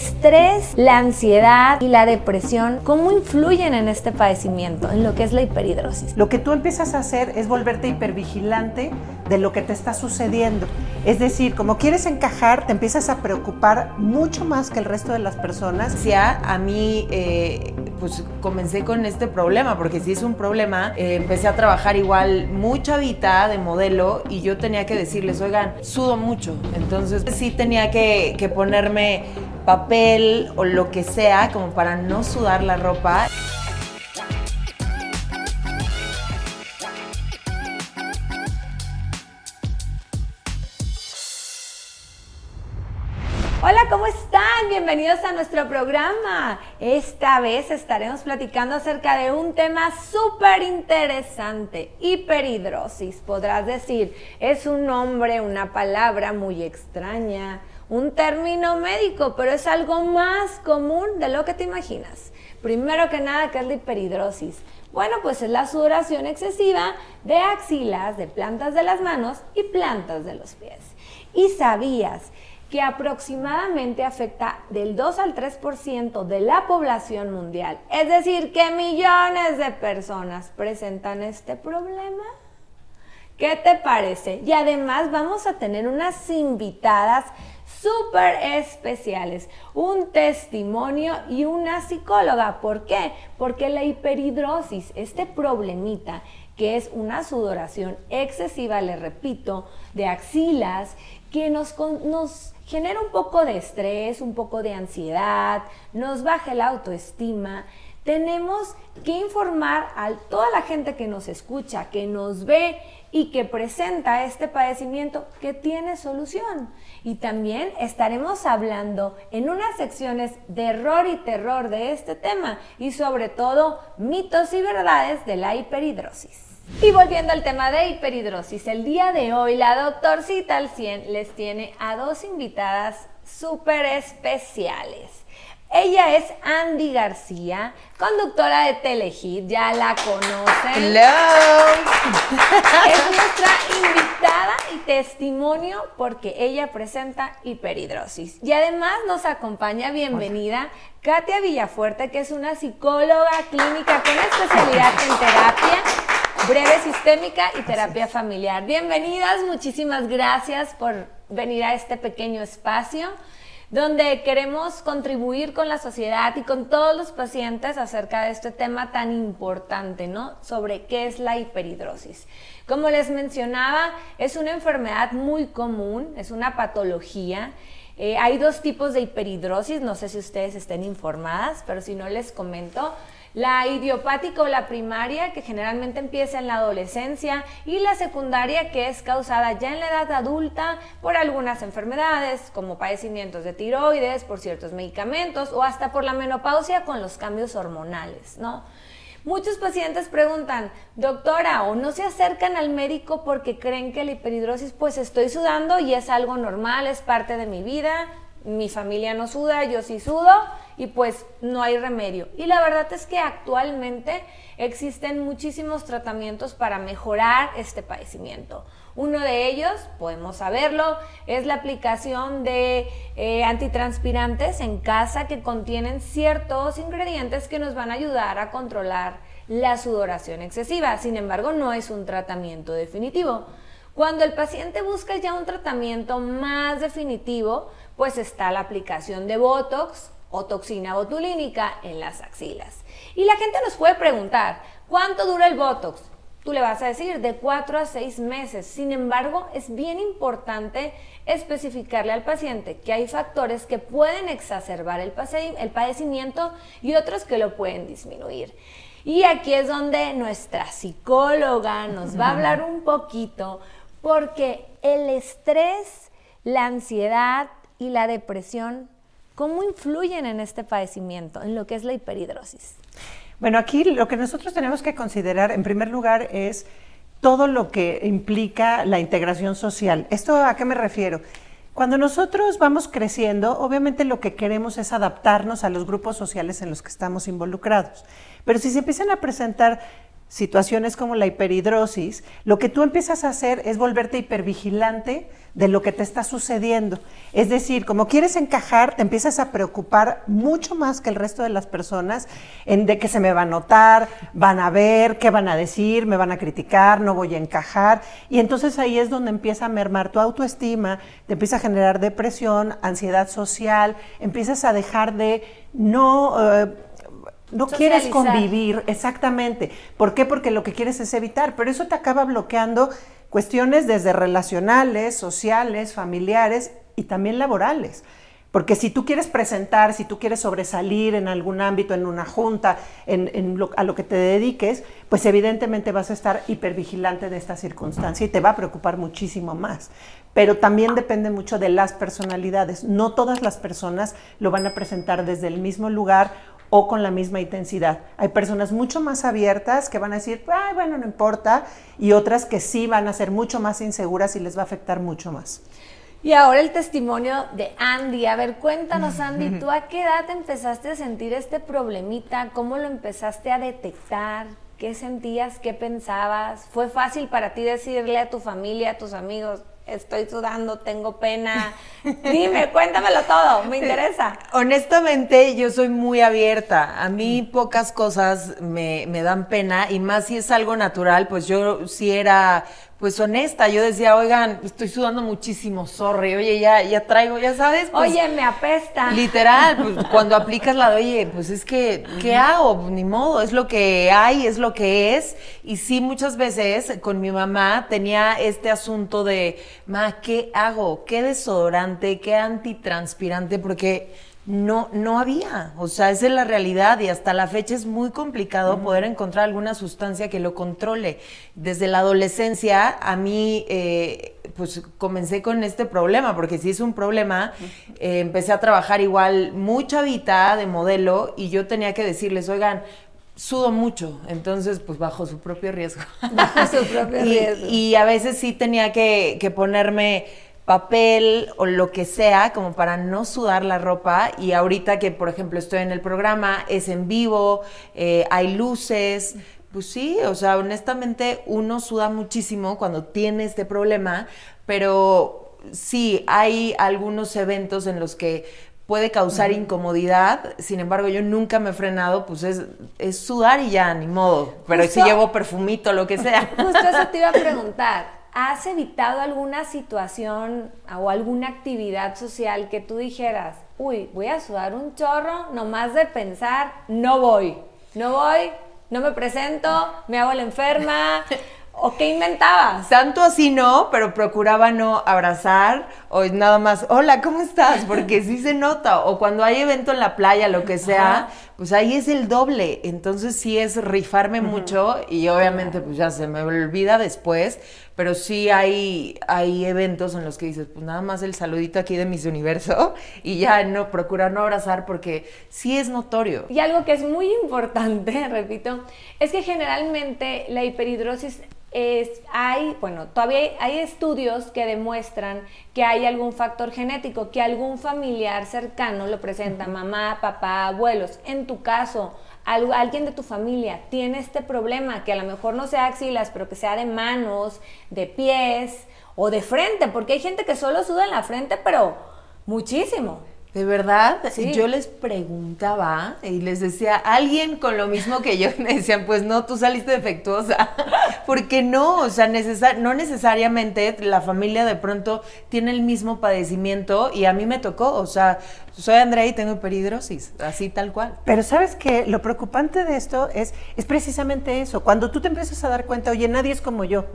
estrés, la ansiedad y la depresión, ¿cómo influyen en este padecimiento, en lo que es la hiperhidrosis? Lo que tú empiezas a hacer es volverte hipervigilante de lo que te está sucediendo. Es decir, como quieres encajar, te empiezas a preocupar mucho más que el resto de las personas. Ya a mí, eh, pues comencé con este problema, porque si es un problema, eh, empecé a trabajar igual mucha vida de modelo y yo tenía que decirles, oigan, sudo mucho. Entonces sí tenía que, que ponerme papel o lo que sea como para no sudar la ropa. Bienvenidos a nuestro programa. Esta vez estaremos platicando acerca de un tema súper interesante, hiperhidrosis. Podrás decir, es un nombre, una palabra muy extraña, un término médico, pero es algo más común de lo que te imaginas. Primero que nada, ¿qué es la hiperhidrosis? Bueno, pues es la sudoración excesiva de axilas, de plantas de las manos y plantas de los pies. ¿Y sabías que aproximadamente afecta del 2 al 3% de la población mundial. Es decir, que millones de personas presentan este problema. ¿Qué te parece? Y además vamos a tener unas invitadas súper especiales, un testimonio y una psicóloga. ¿Por qué? Porque la hiperhidrosis, este problemita, que es una sudoración excesiva, le repito, de axilas, que nos, nos genera un poco de estrés, un poco de ansiedad, nos baja la autoestima. Tenemos que informar a toda la gente que nos escucha, que nos ve y que presenta este padecimiento que tiene solución. Y también estaremos hablando en unas secciones de error y terror de este tema y sobre todo mitos y verdades de la hiperhidrosis. Y volviendo al tema de hiperhidrosis, el día de hoy la doctorcita al 100 les tiene a dos invitadas súper especiales. Ella es Andy García, conductora de Telehit, ya la conocen. Hello. Es nuestra invitada y testimonio porque ella presenta hiperhidrosis. Y además nos acompaña, bienvenida, Katia Villafuerte, que es una psicóloga clínica con especialidad en terapia breve sistémica y terapia familiar. Bienvenidas, muchísimas gracias por venir a este pequeño espacio donde queremos contribuir con la sociedad y con todos los pacientes acerca de este tema tan importante, ¿no? Sobre qué es la hiperhidrosis. Como les mencionaba, es una enfermedad muy común, es una patología. Eh, hay dos tipos de hiperhidrosis, no sé si ustedes estén informadas, pero si no les comento. La idiopática o la primaria, que generalmente empieza en la adolescencia, y la secundaria, que es causada ya en la edad adulta por algunas enfermedades, como padecimientos de tiroides, por ciertos medicamentos, o hasta por la menopausia con los cambios hormonales, ¿no? Muchos pacientes preguntan, doctora, o no se acercan al médico porque creen que la hiperhidrosis, pues estoy sudando y es algo normal, es parte de mi vida, mi familia no suda, yo sí sudo y pues no hay remedio. Y la verdad es que actualmente existen muchísimos tratamientos para mejorar este padecimiento. Uno de ellos, podemos saberlo, es la aplicación de eh, antitranspirantes en casa que contienen ciertos ingredientes que nos van a ayudar a controlar la sudoración excesiva. Sin embargo, no es un tratamiento definitivo. Cuando el paciente busca ya un tratamiento más definitivo, pues está la aplicación de Botox o toxina botulínica en las axilas. Y la gente nos puede preguntar, ¿cuánto dura el Botox? Tú le vas a decir de 4 a 6 meses. Sin embargo, es bien importante especificarle al paciente que hay factores que pueden exacerbar el, el padecimiento y otros que lo pueden disminuir. Y aquí es donde nuestra psicóloga nos va a hablar un poquito porque el estrés, la ansiedad y la depresión ¿Cómo influyen en este padecimiento, en lo que es la hiperhidrosis? Bueno, aquí lo que nosotros tenemos que considerar, en primer lugar, es todo lo que implica la integración social. ¿Esto a qué me refiero? Cuando nosotros vamos creciendo, obviamente lo que queremos es adaptarnos a los grupos sociales en los que estamos involucrados. Pero si se empiezan a presentar situaciones como la hiperhidrosis, lo que tú empiezas a hacer es volverte hipervigilante de lo que te está sucediendo. Es decir, como quieres encajar, te empiezas a preocupar mucho más que el resto de las personas en de que se me va a notar, van a ver, qué van a decir, me van a criticar, no voy a encajar. Y entonces ahí es donde empieza a mermar tu autoestima, te empieza a generar depresión, ansiedad social, empiezas a dejar de no... Eh, no quieres convivir, exactamente. ¿Por qué? Porque lo que quieres es evitar, pero eso te acaba bloqueando cuestiones desde relacionales, sociales, familiares y también laborales. Porque si tú quieres presentar, si tú quieres sobresalir en algún ámbito, en una junta, en, a lo que te dediques, pues evidentemente vas a estar hipervigilante de esta circunstancia y te va a preocupar muchísimo más. Pero también depende mucho de las personalidades. No todas las personas lo van a presentar desde el mismo lugar o con la misma intensidad. Hay personas mucho más abiertas que van a decir, Ay, bueno, no importa, y otras que sí van a ser mucho más inseguras y les va a afectar mucho más. Y ahora el testimonio de Andy. A ver, cuéntanos, Andy, ¿tú a qué edad empezaste a sentir este problemita? ¿Cómo lo empezaste a detectar? ¿Qué sentías? ¿Qué pensabas? ¿Fue fácil para ti decirle a tu familia, a tus amigos, estoy sudando, tengo pena. Dime, cuéntamelo todo, me interesa. Honestamente, yo soy muy abierta. A mí pocas cosas me, me dan pena y más si es algo natural, pues yo sí era pues honesta, yo decía, oigan, estoy sudando muchísimo, sorry, oye, ya, ya traigo, ya sabes. Pues, oye, me apesta. Literal, pues, cuando aplicas la de, oye, pues es que, ¿qué hago? Pues, ni modo, es lo que hay, es lo que es. Y sí, muchas veces con mi mamá tenía este asunto de, ma, ¿qué hago? ¿Qué desodorante? ¿Qué antitranspirante? Porque no, no había. O sea, esa es la realidad y hasta la fecha es muy complicado poder encontrar alguna sustancia que lo controle. Desde la adolescencia a mí, eh, pues comencé con este problema, porque si es un problema, eh, empecé a trabajar igual mucha vida de modelo y yo tenía que decirles, oigan, sudo mucho, entonces pues bajo su propio riesgo. Bajo su propio riesgo. Y a veces sí tenía que, que ponerme papel o lo que sea como para no sudar la ropa. Y ahorita que por ejemplo estoy en el programa es en vivo, eh, hay luces, pues sí, o sea, honestamente uno suda muchísimo cuando tiene este problema, pero sí, hay algunos eventos en los que puede causar incomodidad, sin embargo yo nunca me he frenado, pues es, es sudar y ya, ni modo, pero si llevo perfumito, lo que sea. Justo eso te iba a preguntar. ¿Has evitado alguna situación o alguna actividad social que tú dijeras, uy, voy a sudar un chorro, nomás de pensar, no voy, no voy, no me presento, me hago la enferma? ¿O qué inventabas? Tanto así no, pero procuraba no abrazar o nada más, hola, ¿cómo estás? Porque sí se nota. O cuando hay evento en la playa, lo que sea, pues ahí es el doble. Entonces sí es rifarme mucho y obviamente pues ya se me olvida después, pero sí hay, hay eventos en los que dices, pues nada más el saludito aquí de mis universo y ya no, procurar no abrazar porque sí es notorio. Y algo que es muy importante, repito, es que generalmente la hiperhidrosis es, hay, bueno, todavía hay, estudios que demuestran que hay algún factor genético, que algún familiar cercano lo presenta, mamá, papá, abuelos. En tu caso, alguien de tu familia tiene este problema, que a lo mejor no sea axilas, pero que sea de manos, de pies o de frente, porque hay gente que solo suda en la frente, pero muchísimo. De verdad, yo les preguntaba y les decía, alguien con lo mismo que yo, me decían, pues no, tú saliste defectuosa, porque no, o sea, no necesariamente la familia de pronto tiene el mismo padecimiento y a mí me tocó, o sea, soy Andrea y tengo hiperhidrosis, así tal cual. Pero sabes que lo preocupante de esto es, es precisamente eso, cuando tú te empiezas a dar cuenta, oye, nadie es como yo,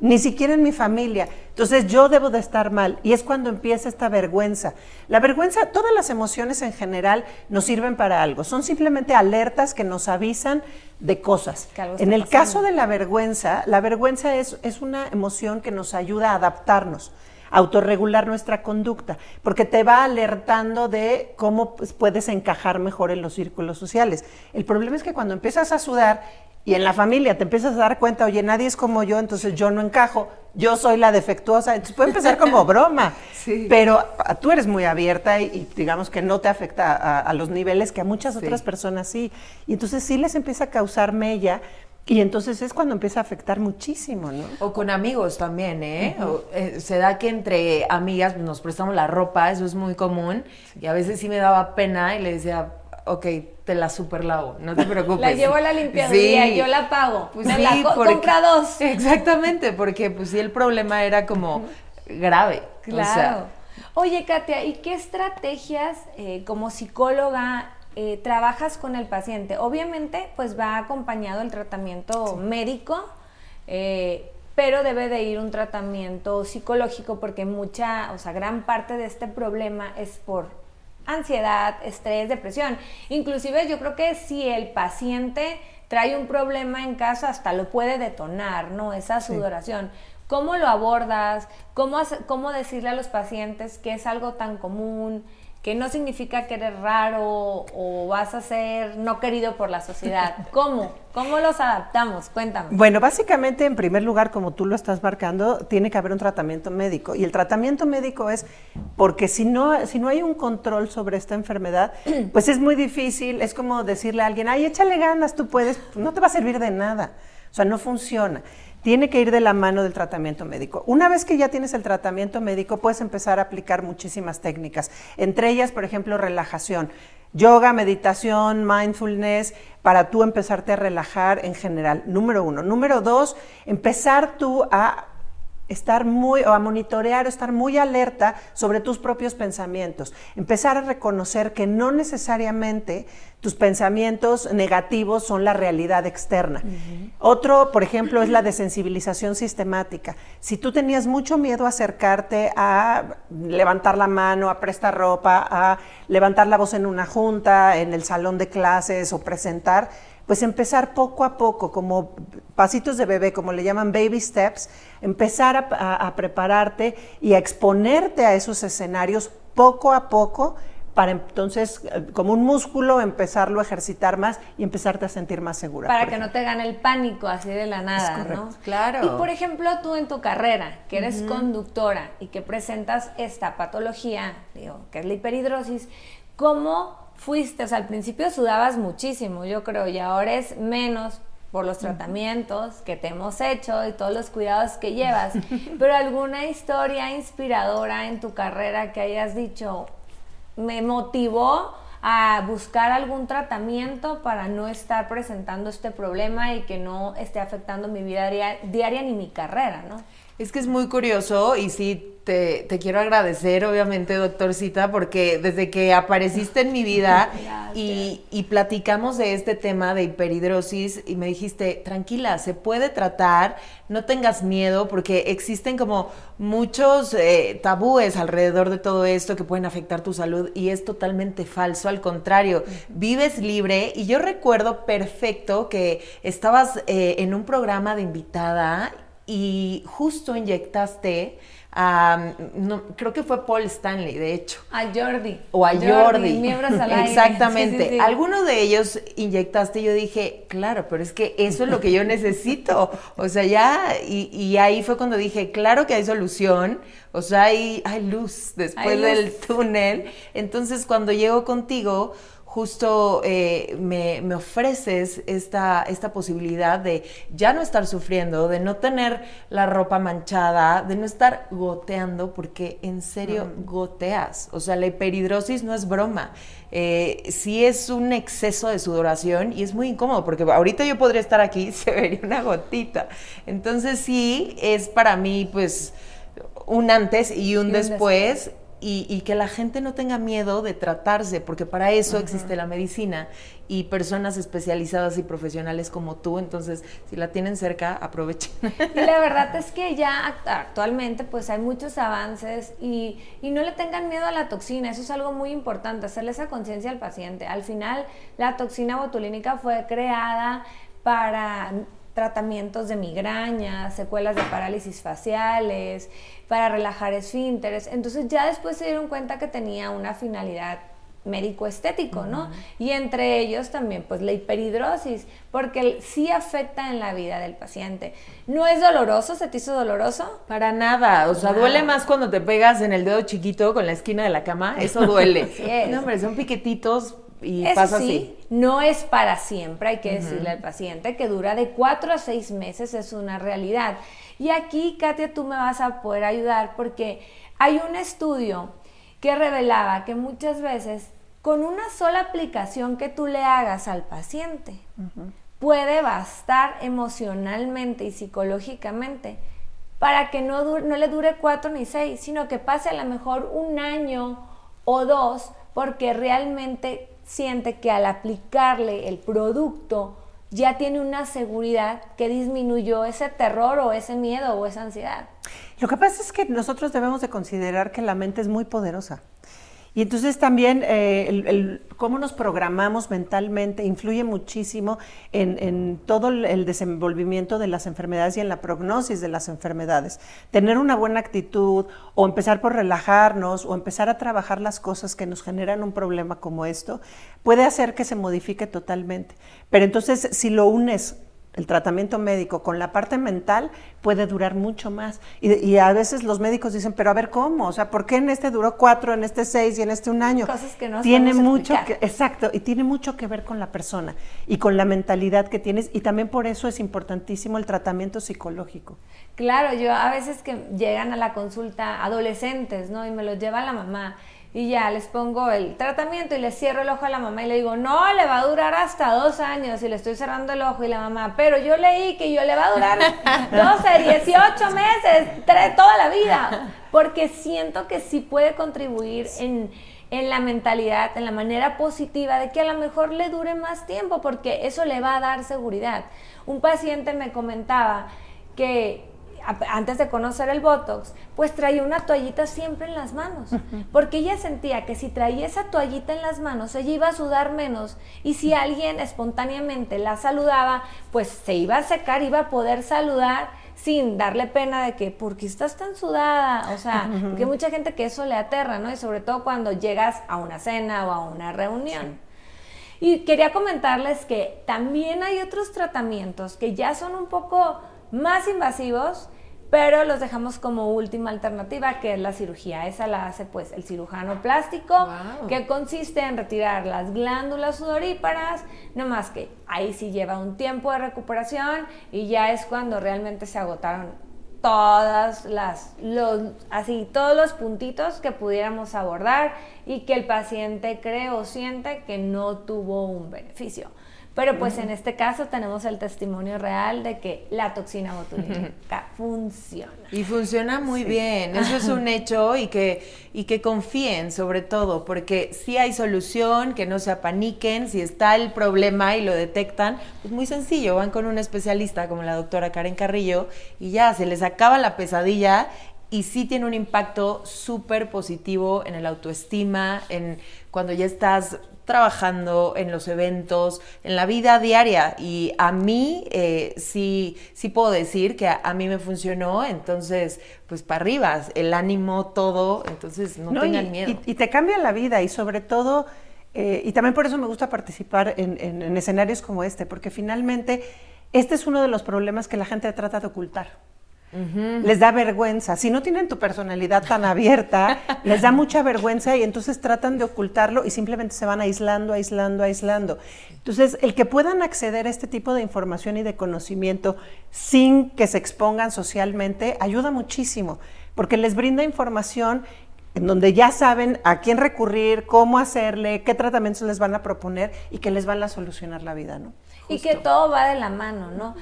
ni siquiera en mi familia, entonces yo debo de estar mal, y es cuando empieza esta vergüenza. La vergüenza, todas las emociones en general nos sirven para algo, son simplemente alertas que nos avisan de cosas. En el caso de la vergüenza, la vergüenza es, es una emoción que nos ayuda a adaptarnos autorregular nuestra conducta, porque te va alertando de cómo pues, puedes encajar mejor en los círculos sociales. El problema es que cuando empiezas a sudar y en la familia te empiezas a dar cuenta, oye, nadie es como yo, entonces yo no encajo, yo soy la defectuosa, entonces puede empezar como broma, pero tú eres muy abierta y, digamos que no te afecta a, los niveles que a muchas otras personas sí, y entonces sí les empieza a causar mella Y entonces es cuando empieza a afectar muchísimo, ¿no? O con amigos también, ¿eh? O, eh, se da que entre amigas nos prestamos la ropa, eso es muy común. Y a veces sí me daba pena y le decía, ok, te la superlavo, no te preocupes. La llevo a la limpiadería, yo la pago. Pues sí, la co- porque- compra dos. Exactamente, porque pues sí el problema era como grave. o Claro. sea, Oye, Katia, ¿y qué estrategias eh, como psicóloga eh, trabajas con el paciente? Obviamente, pues va acompañado el tratamiento médico, eh, pero debe de ir un tratamiento psicológico porque mucha, o sea, gran parte de este problema es por ansiedad, estrés, depresión. Inclusive yo creo que si el paciente trae un problema en casa, hasta lo puede detonar, ¿no? Esa sudoración. ¿Cómo lo abordas? ¿Cómo, hace- ¿Cómo decirle a los pacientes que es algo tan común? Que no significa que eres raro o vas a ser no querido por la sociedad. ¿Cómo? ¿Cómo los adaptamos? Cuéntame. Bueno, básicamente, en primer lugar, como tú lo estás marcando, tiene que haber un tratamiento médico. Y el tratamiento médico es porque si no, si no hay un control sobre esta enfermedad, pues es muy difícil. Es como decirle a alguien, ay, échale ganas, tú puedes. No te va a servir de nada. O sea, no funciona. Tiene que ir de la mano del tratamiento médico. Una vez que ya tienes el tratamiento médico, puedes empezar a aplicar muchísimas técnicas. Entre ellas, por ejemplo, relajación. Yoga, meditación, mindfulness, para tú empezarte a relajar en general, número uno. Número dos, empezar tú a estar muy, o a monitorear, o estar muy alerta sobre tus propios pensamientos. Empezar a reconocer que no necesariamente tus pensamientos negativos son la realidad externa. Otro, por ejemplo, es la desensibilización sistemática. Si tú tenías mucho miedo a acercarte a levantar la mano, a prestar ropa, a levantar la voz en una junta, en el salón de clases o presentar, pues empezar poco a poco, como pasitos de bebé, como le llaman baby steps, empezar a, a- a prepararte y a exponerte a esos escenarios poco a poco para entonces, eh, como un músculo, empezarlo a ejercitar más y empezarte a sentir más segura. Para que no te gane el pánico así de la nada, ¿no? Claro. Y por ejemplo, tú en tu carrera, que eres conductora y que presentas esta patología, digo, que es la hiperhidrosis, ¿cómo fuiste? O sea, al principio sudabas muchísimo, yo creo, y ahora es menos por los tratamientos que te hemos hecho y todos los cuidados que llevas. Pero alguna historia inspiradora en tu carrera que hayas dicho, me motivó a buscar algún tratamiento para no estar presentando este problema y que no esté afectando mi vida dia- diaria ni mi carrera, ¿no? Es que es muy curioso y sí, te, te quiero agradecer, obviamente, doctorcita, porque desde que apareciste en mi vida y, y platicamos de este tema de hiperhidrosis y me dijiste, tranquila, se puede tratar, no tengas miedo, porque existen como muchos eh, tabúes alrededor de todo esto que pueden afectar tu salud y es totalmente falso, al contrario, vives libre y yo recuerdo perfecto que estabas eh, en un programa de invitada y justo inyectaste a, no, creo que fue Paul Stanley, de hecho. A Jordi. O a Jordi. Miembros al aire. Exactamente. Sí, sí, sí. Alguno de ellos inyectaste y yo dije, claro, pero es que eso es lo que yo necesito. O sea, ya, y, y ahí fue cuando dije, claro que hay solución. O sea, hay, hay luz después Hay luz. del túnel. Entonces, cuando llego contigo, justo eh, me, me ofreces esta, esta posibilidad de ya no estar sufriendo, de no tener la ropa manchada, de no estar goteando, porque en serio goteas. O sea, la hiperhidrosis no es broma. Eh, sí es un exceso de sudoración y es muy incómodo, porque ahorita yo podría estar aquí y se vería una gotita. Entonces sí, es para mí pues un antes y un un después y, y que la gente no tenga miedo de tratarse, porque para eso existe la medicina y personas especializadas y profesionales como tú, entonces si la tienen cerca, aprovechen. Y la verdad es que ya act- actualmente pues hay muchos avances y, y no le tengan miedo a la toxina, eso es algo muy importante, hacerle esa conciencia al paciente. Al final la toxina botulínica fue creada para tratamientos de migrañas, secuelas de parálisis faciales, para relajar esfínteres. Entonces ya después se dieron cuenta que tenía una finalidad médico-estético, ¿no? Y entre ellos también, pues la hiperhidrosis, porque sí afecta en la vida del paciente. ¿No es doloroso? ¿Se te hizo doloroso? Para nada, o sea, duele más cuando te pegas en el dedo chiquito con la esquina de la cama, eso duele. Así es. No, hombre, son piquetitos y Eso pasa sí, así. no es para siempre, hay que decirle al paciente que dura de cuatro a seis meses, es una realidad. Y aquí, Katia, tú me vas a poder ayudar porque hay un estudio que revelaba que muchas veces con una sola aplicación que tú le hagas al paciente puede bastar emocionalmente y psicológicamente para que no, no le dure cuatro ni seis, sino que pase a lo mejor un año o dos porque realmente siente que al aplicarle el producto ya tiene una seguridad que disminuyó ese terror o ese miedo o esa ansiedad. Lo que pasa es que nosotros debemos de considerar que la mente es muy poderosa. Y entonces también eh, el, cómo nos programamos mentalmente influye muchísimo en, en todo el- el desenvolvimiento de las enfermedades y en la prognosis de las enfermedades. Tener una buena actitud o empezar por relajarnos o empezar a trabajar las cosas que nos generan un problema como esto puede hacer que se modifique totalmente. Pero entonces si lo unes el tratamiento médico con la parte mental puede durar mucho más. Y, y a veces los médicos dicen, pero a ver cómo, o sea, ¿por qué en este duró cuatro, en este seis y en este un año? Cosas que no tiene mucho explicar. que, exacto, y tiene mucho que ver con la persona y con la mentalidad que tienes y también por eso es importantísimo el tratamiento psicológico. Claro, yo a veces que llegan a la consulta adolescentes, ¿no? Y me los lleva la mamá y ya les pongo el tratamiento y les cierro el ojo a la mamá y le digo, no, le va a durar hasta dos años y le estoy cerrando el ojo y la mamá, pero yo leí que yo le va a durar 12, 18 meses, tre- toda la vida, porque siento que sí puede contribuir en, en la mentalidad, en la manera positiva de que a lo mejor le dure más tiempo, porque eso le va a dar seguridad. Un paciente me comentaba que antes de conocer el Botox, pues traía una toallita siempre en las manos, porque ella sentía que si traía esa toallita en las manos, ella iba a sudar menos y si alguien espontáneamente la saludaba, pues se iba a secar, iba a poder saludar sin darle pena de que, ¿por qué estás tan sudada? O sea, porque hay mucha gente que eso le aterra, ¿no? Y sobre todo cuando llegas a una cena o a una reunión. Y quería comentarles que también hay otros tratamientos que ya son un poco más invasivos, pero los dejamos como última alternativa, que es la cirugía. Esa la hace pues el cirujano plástico, Wow. que consiste en retirar las glándulas sudoríparas, no más que ahí sí lleva un tiempo de recuperación y ya es cuando realmente se agotaron todas las los así todos los puntitos que pudiéramos abordar y que el paciente cree o siente que no tuvo un beneficio. Pero pues en este caso tenemos el testimonio real de que la toxina botulínica funciona. Y funciona muy bien, eso es un hecho y que, y que confíen sobre todo, porque si hay solución, que no se apaniquen, si está el problema y lo detectan, pues muy sencillo, van con un especialista como la doctora Karen Carrillo y ya se les acaba la pesadilla y sí tiene un impacto súper positivo en el autoestima, en cuando ya estás trabajando en los eventos, en la vida diaria. Y a mí eh, sí, sí puedo decir que a, a mí me funcionó, entonces, pues para arriba, el ánimo, todo, entonces no, No, tengan y, miedo. y- y te cambia la vida y sobre todo, eh, y también por eso me gusta participar en, en- en escenarios como este, porque finalmente este es uno de los problemas que la gente trata de ocultar. Les da vergüenza. Si no tienen tu personalidad tan abierta, les da mucha vergüenza y entonces tratan de ocultarlo y simplemente se van aislando, aislando, aislando. Entonces, el que puedan acceder a este tipo de información y de conocimiento sin que se expongan socialmente ayuda muchísimo, porque les brinda información en donde ya saben a quién recurrir, cómo hacerle, qué tratamientos les van a proponer y que les van a solucionar la vida, ¿no? Y que todo va de la mano, ¿no?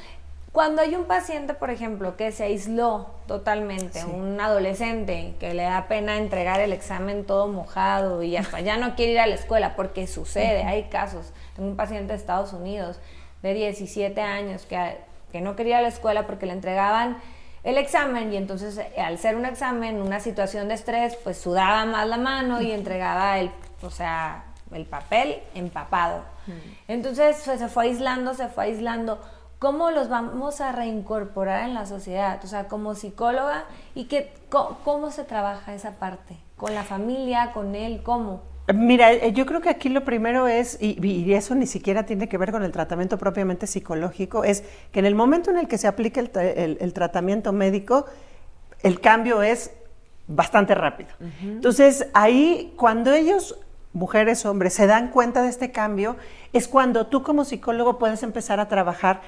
Cuando hay un paciente, por ejemplo, que se aisló totalmente, un adolescente que le da pena entregar el examen todo mojado y hasta ya no quiere ir a la escuela, porque sucede, hay casos. Tengo un paciente de Estados Unidos de 17 años que, que no quería ir a la escuela porque le entregaban el examen y entonces eh, al ser un examen, una situación de estrés, pues sudaba más la mano y entregaba el, o sea, el papel empapado. Entonces pues, se fue aislando, se fue aislando. ¿Cómo los vamos a reincorporar en la sociedad? O sea, como psicóloga, ¿y qué, co- cómo se trabaja esa parte? ¿Con la familia, con él? ¿Cómo? Mira, eh, yo creo que aquí lo primero es, y, y eso ni siquiera tiene que ver con el tratamiento propiamente psicológico, es que en el momento en el que se aplique el, el- el tratamiento médico, el cambio es bastante rápido. Entonces, ahí, cuando ellos mujeres, hombres, se dan cuenta de este cambio, es cuando tú como psicólogo puedes empezar a trabajar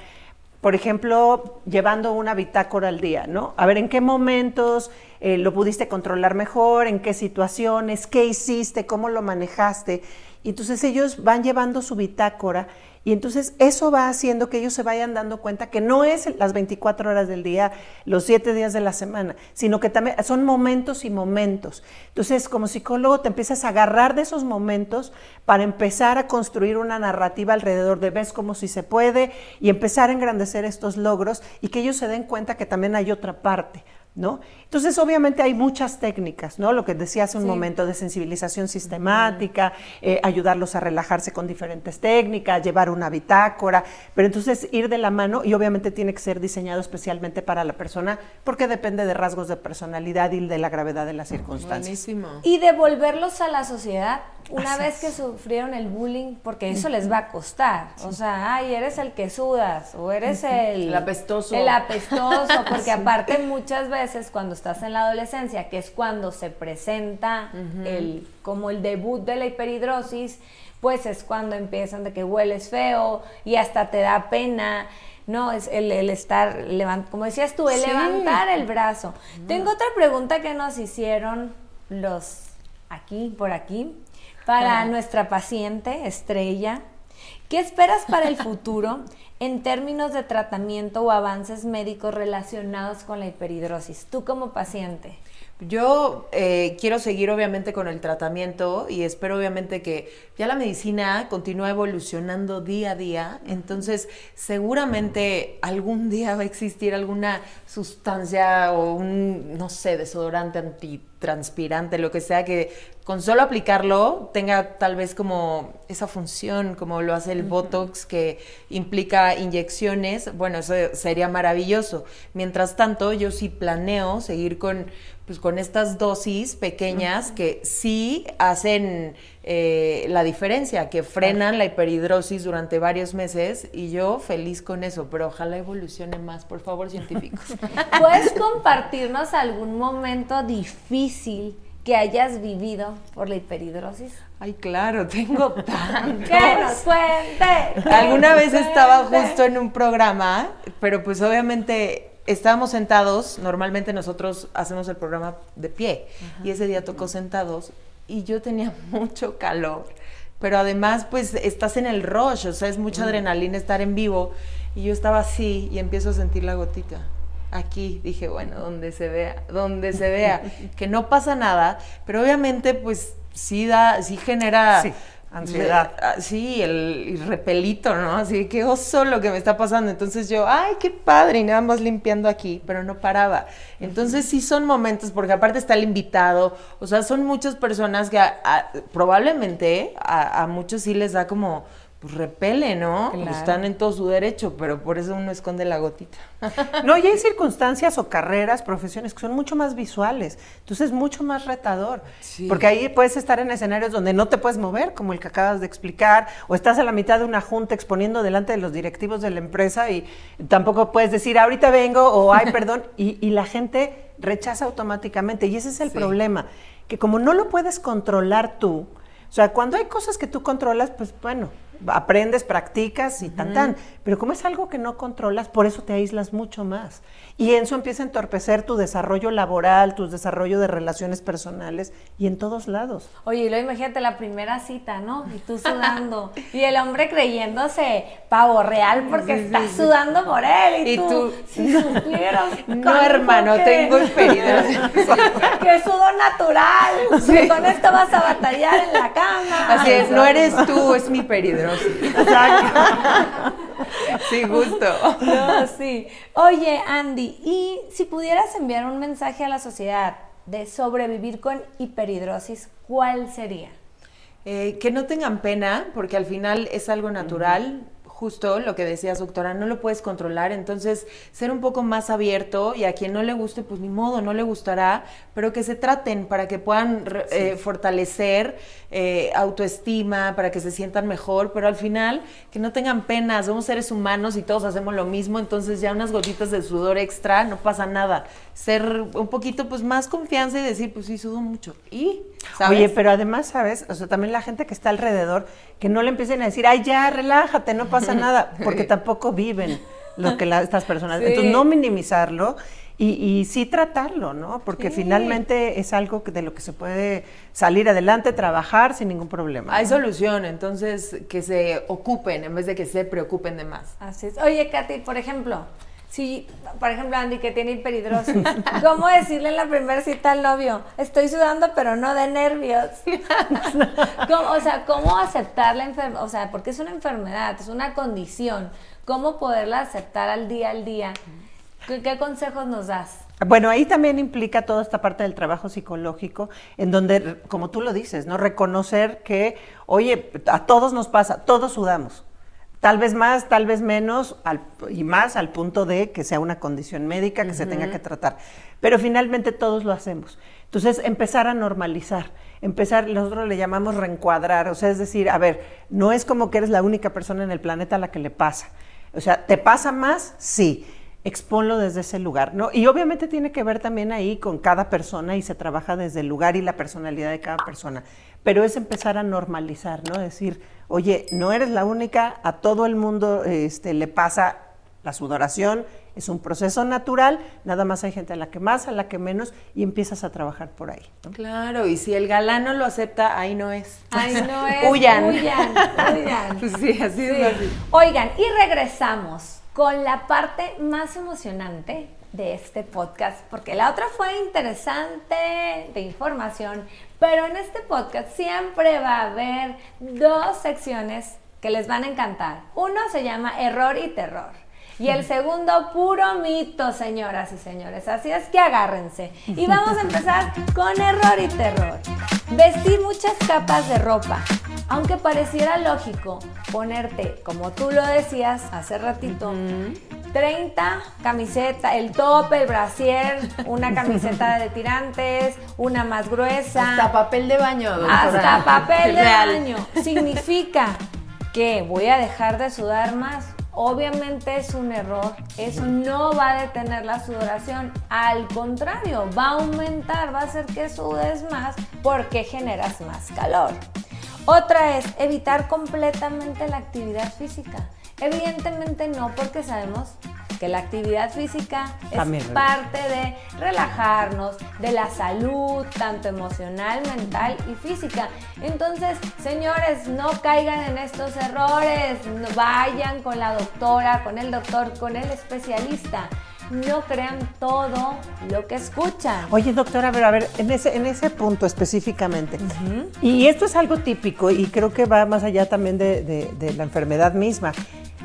por ejemplo, llevando una bitácora al día, ¿no? A ver en qué momentos eh, lo pudiste controlar mejor, en qué situaciones, qué hiciste, cómo lo manejaste. Y entonces ellos van llevando su bitácora y entonces eso va haciendo que ellos se vayan dando cuenta que no es las 24 horas del día, los 7 días de la semana, sino que también son momentos y momentos. Entonces, como psicólogo te empiezas a agarrar de esos momentos para empezar a construir una narrativa alrededor de ves como si se puede y empezar a engrandecer estos logros y que ellos se den cuenta que también hay otra parte. ¿No? Entonces, obviamente hay muchas técnicas, ¿no? Lo que decía hace un momento de sensibilización sistemática, eh, ayudarlos a relajarse con diferentes técnicas, llevar una bitácora, pero entonces ir de la mano y obviamente tiene que ser diseñado especialmente para la persona porque depende de rasgos de personalidad y de la gravedad de las circunstancias. Y devolverlos a la sociedad una vez que sufrieron el bullying, porque eso les va a costar. O sea, ay, eres el que sudas, o eres el... El apestoso. El apestoso, porque aparte muchas veces cuando estás en la adolescencia, que es cuando se presenta el, como el debut de la hiperhidrosis, pues es cuando empiezan de que hueles feo y hasta te da pena. No, es el, estar, como decías tú, el levantar el brazo. Tengo otra pregunta que nos hicieron los aquí, por aquí para nuestra paciente estrella. ¿Qué esperas para el futuro en términos de tratamiento o avances médicos relacionados con la hiperhidrosis? Tú como paciente. Yo eh, quiero seguir obviamente con el tratamiento y espero obviamente que ya la medicina continúe evolucionando día a día, entonces seguramente algún día va a existir alguna sustancia o un, no sé, desodorante antitranspirante, lo que sea, que con solo aplicarlo tenga tal vez como esa función, como lo hace el Botox, que implica inyecciones, bueno, eso sería maravilloso. Mientras tanto, yo sí planeo seguir con pues con estas dosis pequeñas que sí hacen eh, la diferencia, que frenan la hiperhidrosis durante varios meses y yo feliz con eso, pero ojalá evolucione más, por favor, científicos. ¿Puedes compartirnos algún momento difícil que hayas vivido por la hiperhidrosis? Ay, claro, tengo tantos. Que nos cuente. Alguna vez estaba justo en un programa, pero pues obviamente estábamos sentados, normalmente nosotros hacemos el programa de pie, y ese día tocó sentados y yo tenía mucho calor, pero además pues estás en el rush, o sea, es mucha adrenalina estar en vivo, y yo estaba así y empiezo a sentir la gotita. Aquí dije, bueno, donde se vea, donde se vea, que no pasa nada, pero obviamente pues sí da, sí genera... Ansiedad. Ah, sí, el, repelito, ¿no? Así que oso lo que me está pasando. Entonces yo, ay, qué padre, y nada más limpiando aquí, pero no paraba. Entonces sí son momentos, porque aparte está el invitado, o sea, son muchas personas que probablemente a, a muchos sí les da como pues repele, ¿no? Están en todo su derecho, pero por eso uno esconde la gotita. No, y hay circunstancias o carreras, profesiones que son mucho más visuales, entonces es mucho más retador, porque ahí puedes estar en escenarios donde no te puedes mover, como el que acabas de explicar, o estás a la mitad de una junta exponiendo delante de los directivos de la empresa y tampoco puedes decir, ahorita vengo, o ay, perdón, y, la gente rechaza automáticamente, y ese es el problema, que como no lo puedes controlar tú, o sea, cuando hay cosas que tú controlas, pues bueno, aprendes, practicas y tan tan. Pero como es algo que no controlas, por eso te aíslas mucho más. Y eso empieza a entorpecer tu desarrollo laboral, tu desarrollo de relaciones personales y en todos lados. Oye, y luego imagínate la primera cita, ¿no? Y tú sudando. y el hombre creyéndose pavo real porque está sudando por él. Y, tú, si supieras. no, hermano, tengo experiencia. que sudo natural. Con esto vas a batallar en la cama. Así es, no eres tú, es mi peridrosis. sí, justo. No, sí. Oye, Andy, y si pudieras enviar un mensaje a la sociedad de sobrevivir con hiperhidrosis, ¿cuál sería? Eh, que no tengan pena, porque al final es algo natural. Justo lo que decías, doctora, no lo puedes controlar, entonces ser un poco más abierto y a quien no le guste, pues ni modo, no le gustará, pero que se traten para que puedan eh, fortalecer eh, autoestima, para que se sientan mejor, pero al final que no tengan penas, somos seres humanos y todos hacemos lo mismo, entonces ya unas gotitas de sudor extra, no pasa nada. Ser un poquito pues más confianza y decir, pues sí, sudo mucho. Y, Oye, pero además, ¿sabes? O sea, también la gente que está alrededor, que no le empiecen a decir, ay, ya, relájate, no pasa nada, porque tampoco viven lo que estas personas. Entonces, no minimizarlo y, y, sí tratarlo, ¿no? Porque finalmente es algo de lo que se puede salir adelante, trabajar sin ningún problema. Hay solución, entonces que se ocupen en vez de que se preocupen de más. Así es. Oye, Katy, por ejemplo, si, por ejemplo, Andy, que tiene hiperhidrosis, ¿cómo decirle en la primera cita al novio? Estoy sudando, pero no de nervios. o sea, ¿cómo aceptar la enfermedad? O sea, porque es una enfermedad, es una condición. ¿Cómo poderla aceptar al día al día? ¿Qué, consejos nos das? Bueno, ahí también implica toda esta parte del trabajo psicológico, en donde, como tú lo dices, ¿no? Reconocer que, oye, a todos nos pasa, todos sudamos. Tal vez más, tal vez menos, y más al punto de que sea una condición médica que se tenga que tratar. Pero finalmente todos lo hacemos. Entonces, empezar a normalizar, empezar, nosotros le llamamos reencuadrar, o sea, es decir, a ver, no es como que eres la única persona en el planeta a la que le pasa. O sea, ¿te pasa más? Sí exponlo desde ese lugar, ¿no? Y obviamente tiene que ver también ahí con cada persona y se trabaja desde el lugar y la personalidad de cada persona, pero es empezar a normalizar, ¿no? Decir, oye, no eres la única, a todo el mundo este, le pasa la sudoración, es un proceso natural, nada más hay gente a la que más, a la que menos, y empiezas a trabajar por ahí. Claro, y si el galán no lo acepta, ahí no es. Ahí no es. huyan. Huyan, huyan. sí, así es. Así. Oigan, y regresamos con la parte más emocionante de este podcast, porque la otra fue interesante de información, pero en este podcast siempre va a haber dos secciones que les van a encantar. Uno se llama error y terror. Y el segundo, puro mito, señoras y señores. Así es que agárrense. Y vamos a empezar con error y terror. Vestir muchas capas de ropa. Aunque pareciera lógico ponerte, como tú lo decías hace ratito, 30 camisetas, el top, el brasier, una camiseta de tirantes, una más gruesa. Hasta papel de baño, Hasta papel de baño. Significa que voy a dejar de sudar más. Obviamente es un error, eso no va a detener la sudoración, al contrario, va a aumentar, va a hacer que sudes más porque generas más calor. Otra es evitar completamente la actividad física. Evidentemente no, porque sabemos que la actividad física es parte de relajarnos, de la salud, tanto emocional, mental y física. Entonces, señores, no caigan en estos errores, vayan con la doctora, con el doctor, con el especialista no crean todo lo que escuchan. Oye, doctora, a ver, a ver, en ese, en ese punto específicamente, y esto es algo típico y creo que va más allá también de la enfermedad misma.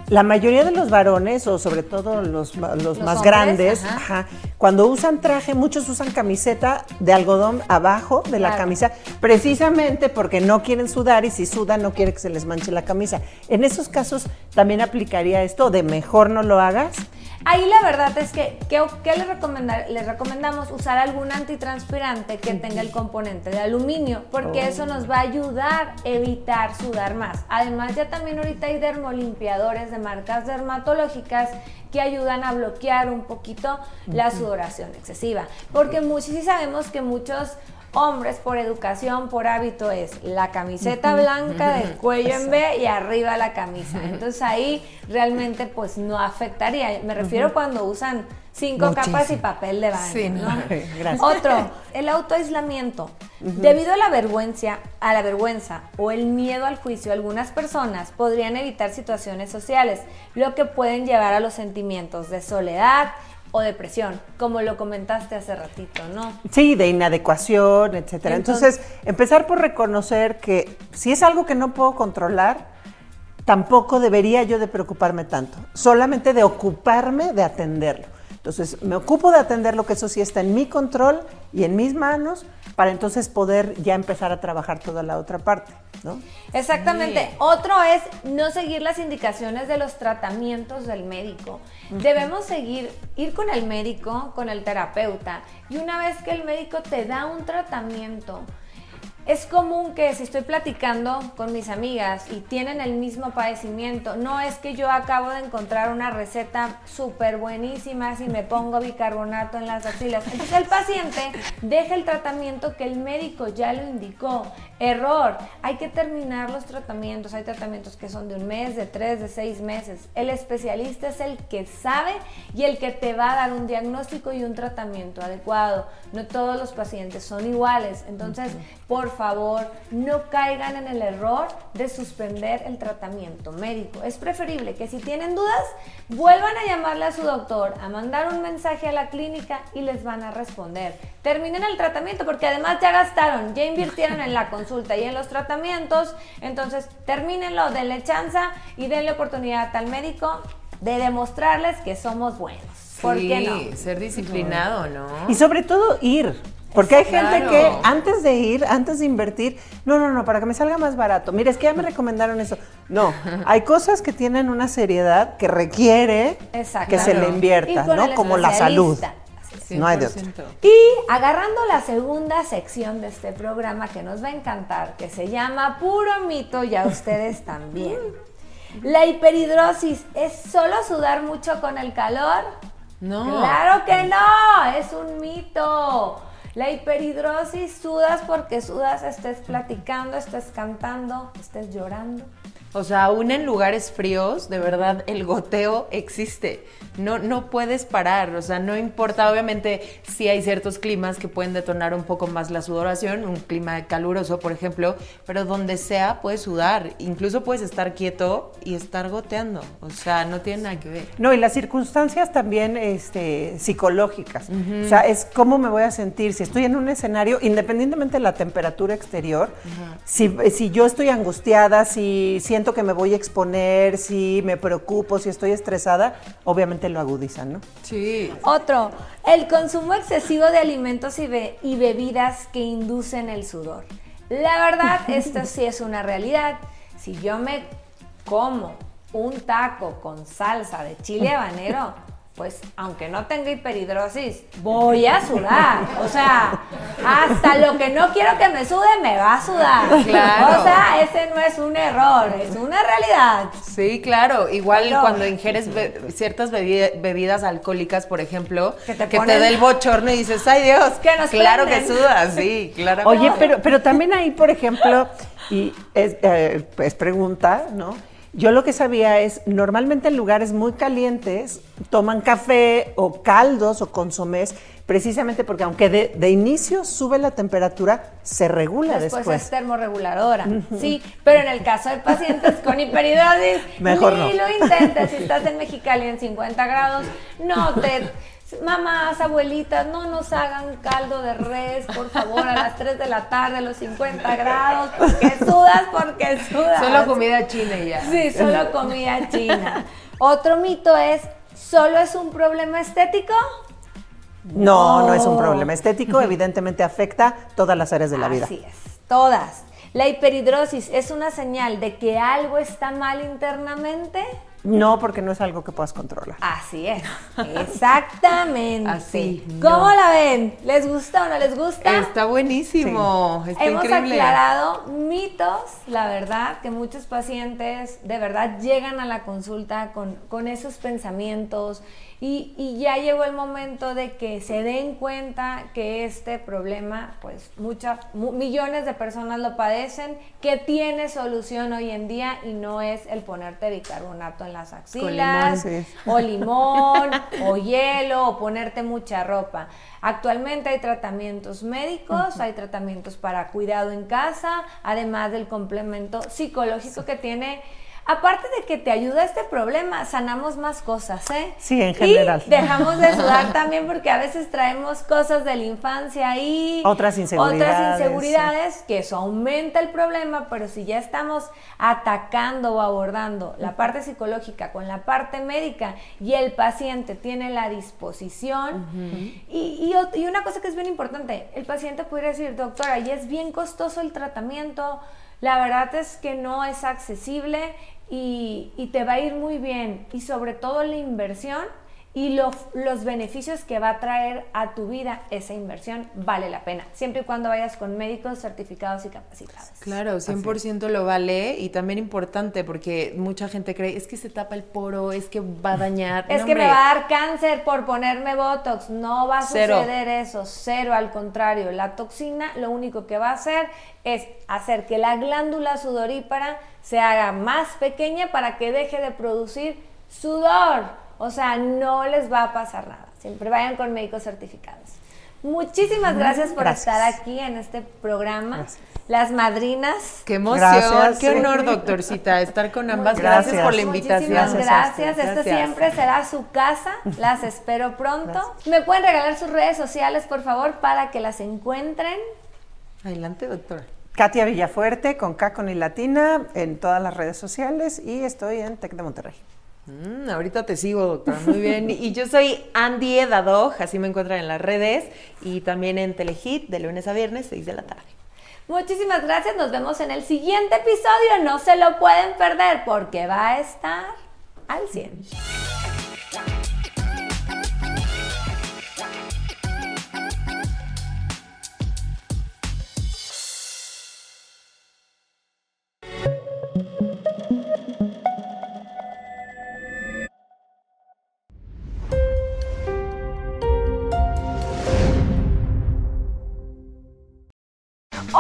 La mayoría de los varones, o sobre todo los, más grandes, cuando usan traje, muchos usan camiseta de algodón abajo de la camisa, precisamente porque no quieren sudar y si sudan no quiere que se les manche la camisa. En esos casos también aplicaría esto de mejor no lo hagas. Ahí la verdad es que, ¿qué, les, les recomendamos? Usar algún antitranspirante que tenga el componente de aluminio, porque oh. eso nos va a ayudar a evitar sudar más. Además, ya también ahorita hay dermolimpiadores de marcas dermatológicas que ayudan a bloquear un poquito la sudoración excesiva. Porque sí sabemos que muchos hombres por educación, por hábito es la camiseta blanca del cuello en B y arriba la camisa. Entonces ahí realmente pues no afectaría. Me refiero cuando usan cinco capas y papel de baño. Sí, Gracias. Otro, el autoaislamiento. Debido a la vergüenza, a la vergüenza o el miedo al juicio, algunas personas podrían evitar situaciones sociales, lo que pueden llevar a los sentimientos de soledad, o depresión, como lo comentaste hace ratito, ¿no? Sí, de inadecuación, etcétera. Entonces, empezar por reconocer que si es algo que no puedo controlar, tampoco debería yo de preocuparme tanto, solamente de ocuparme de atenderlo. Entonces, me ocupo de atender lo que eso sí está en mi control y en mis manos para entonces poder ya empezar a trabajar toda la otra parte, ¿no? Exactamente. Otro es no seguir las indicaciones de los tratamientos del médico. Debemos seguir, ir con el médico, con el terapeuta, y una vez que el médico te da un tratamiento, es común que si estoy platicando con mis amigas y tienen el mismo padecimiento, no es que yo acabo de encontrar una receta súper buenísima si me pongo bicarbonato en las axilas. Entonces el paciente deja el tratamiento que el médico ya lo indicó. Error, hay que terminar los tratamientos. Hay tratamientos que son de un mes, de tres, de seis meses. El especialista es el que sabe y el que te va a dar un diagnóstico y un tratamiento adecuado. No todos los pacientes son iguales. Entonces, por favor, no caigan en el error de suspender el tratamiento médico. Es preferible que si tienen dudas, vuelvan a llamarle a su doctor, a mandar un mensaje a la clínica y les van a responder. Terminen el tratamiento porque además ya gastaron, ya invirtieron en la consulta y en los tratamientos, entonces termínenlo, denle chance y denle oportunidad al médico de demostrarles que somos buenos. ¿Por Sí, qué no? ser disciplinado, ¿no? Y sobre todo ir. Porque hay gente Claro. que antes de ir, antes de invertir, no, no, no, para que me salga más barato. Mira, es que ya me recomendaron eso. No, hay cosas que tienen una seriedad que requiere Exacto. que se le invierta, ¿no? Como la salud. No hay de otra. 100%. Y agarrando la segunda sección de este programa que nos va a encantar, que se llama Puro Mito, y a ustedes también. La hiperhidrosis es solo sudar mucho con el calor. No. Claro que no, es un mito. La hiperhidrosis sudas porque sudas, estés platicando, estés cantando, estés llorando. O sea, aún en lugares fríos, de verdad, el goteo existe. No, no puedes parar. O sea, no importa. Obviamente, sí hay ciertos climas que pueden detonar un poco más la sudoración, un clima caluroso, por ejemplo, pero donde sea puedes sudar. Incluso puedes estar quieto y estar goteando. O sea, no tiene nada que ver. No, y las circunstancias también este, psicológicas. O sea, es cómo me voy a sentir. Si estoy en un escenario, independientemente de la temperatura exterior, si, si yo estoy angustiada, si siento que me voy a exponer, si me preocupo, si estoy estresada, obviamente lo agudizan, ¿no? Sí. Otro, el consumo excesivo de alimentos y, be- y bebidas que inducen el sudor. La verdad, esto sí es una realidad. Si yo me como un taco con salsa de chile habanero, pues aunque no tenga hiperhidrosis, voy a sudar. O sea, hasta lo que no quiero que me sude, me va a sudar. Claro. O sea, ese no es un error, es una realidad. Sí, claro. Igual cuando ingieres be- ciertas bebi- bebidas alcohólicas, por ejemplo, Que que te te, dé el bochorno y dices, ay Dios, Que nos claro que sudas, sí, claro. Oye, pero, pero también ahí, por ejemplo, y es, eh, es pregunta, ¿no? Yo lo que sabía es, normalmente en lugares muy calientes toman café o caldos o consomés, precisamente porque aunque de, de inicio sube la temperatura, se regula Después, después. es termorreguladora. Sí, pero en el caso de pacientes con hiperhidrosis, Mejor ni no. lo intentes. Si estás en Mexicali en 50 grados, no te. Mamás, abuelitas, no nos hagan caldo de res, por favor, a las 3 de la tarde, a los 50 grados, porque sudas, porque sudas. Solo comida china y ya. Sí, solo comida china. Otro mito es, ¿solo es un problema estético? No, no es un problema estético, evidentemente afecta todas las áreas de la vida. Así es, todas. La hiperhidrosis es una señal de que algo está mal internamente. No, porque no es algo que puedas controlar. Así es, exactamente. Así, ¿Cómo no. la ven? ¿Les gusta o no les gusta? Está buenísimo, está Hemos increíble. aclarado mitos, la verdad, que muchos pacientes de verdad llegan a la consulta con, con esos pensamientos y, y ya llegó el momento de que se den cuenta que este problema, pues muchas, mu- millones de personas lo padecen, que tiene solución hoy en día y no es el ponerte bicarbonato en las axilas, limón. Sí. o limón, o hielo, o ponerte mucha ropa. Actualmente hay tratamientos médicos, hay tratamientos para cuidado en casa, además del complemento psicológico que tiene aparte de que te ayuda este problema, sanamos más cosas, ¿eh? Sí, en general. Y dejamos de sudar también porque a veces traemos cosas de la infancia y otras inseguridades, otras inseguridades que eso aumenta el problema, pero si ya estamos atacando o abordando la parte psicológica con la parte médica y el paciente tiene la disposición y, y, una cosa que es bien importante, el paciente puede decir, doctora, y es bien costoso el tratamiento, la verdad es que no es accesible y, y te va a ir muy bien. Y sobre todo la inversión y los, los beneficios que va a traer a tu vida esa inversión vale la pena, siempre y cuando vayas con médicos certificados y capacitados. Claro, 100% lo vale y también importante porque mucha gente cree, es que se tapa el poro, es que va a dañar. Es que me va a dar cáncer por ponerme Botox, no va a suceder eso, cero, al contrario, la toxina lo único que va a hacer es hacer que la glándula sudorípara se haga más pequeña para que deje de producir sudor. O sea, no les va a pasar nada. Siempre vayan con médicos certificados. Muchísimas gracias por estar aquí en este programa. Las madrinas. Qué emoción, qué honor, doctorcita, estar con ambas. Gracias, por la invitación. Muchísimas gracias. Esta siempre será su casa. Las espero pronto. ¿Me pueden regalar sus redes sociales, por favor, para que las encuentren? Adelante, doctora. Katia Villafuerte, con K con y latina, en todas las redes sociales y estoy en Tec de Monterrey. Mm, ahorita te sigo, doctora. Muy bien. Y yo soy Andy Edadoj, así me encuentran en las redes y también en Telehit de lunes a viernes, 6 de la tarde. Muchísimas gracias. Nos vemos en el siguiente episodio. No se lo pueden perder porque va a estar al 100.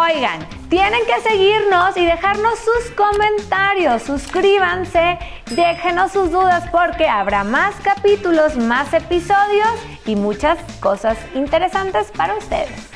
Oigan, tienen que seguirnos y dejarnos sus comentarios. Suscríbanse, déjenos sus dudas porque habrá más capítulos, más episodios y muchas cosas interesantes para ustedes.